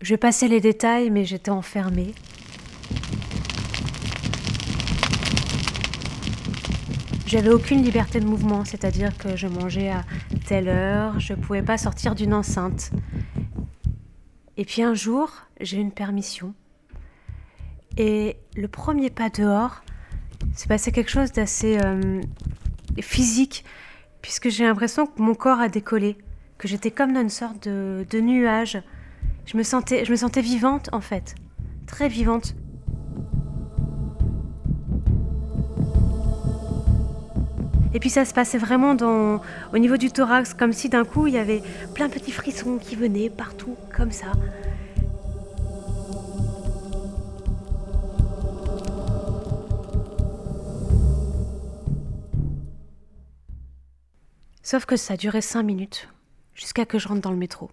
Je passais les détails, mais j'étais enfermée. J'avais aucune liberté de mouvement, c'est-à-dire que je mangeais à telle heure, je ne pouvais pas sortir d'une enceinte. Et puis un jour, j'ai eu une permission. Et le premier pas dehors, c'est passé quelque chose d'assez euh, physique, puisque j'ai l'impression que mon corps a décollé, que j'étais comme dans une sorte de, de nuage. Je me, sentais, vivante en fait, très vivante. Et puis ça se passait vraiment au niveau du thorax, comme si d'un coup il y avait plein de petits frissons qui venaient partout, comme ça. Sauf que ça durait cinq minutes, jusqu'à que je rentre dans le métro.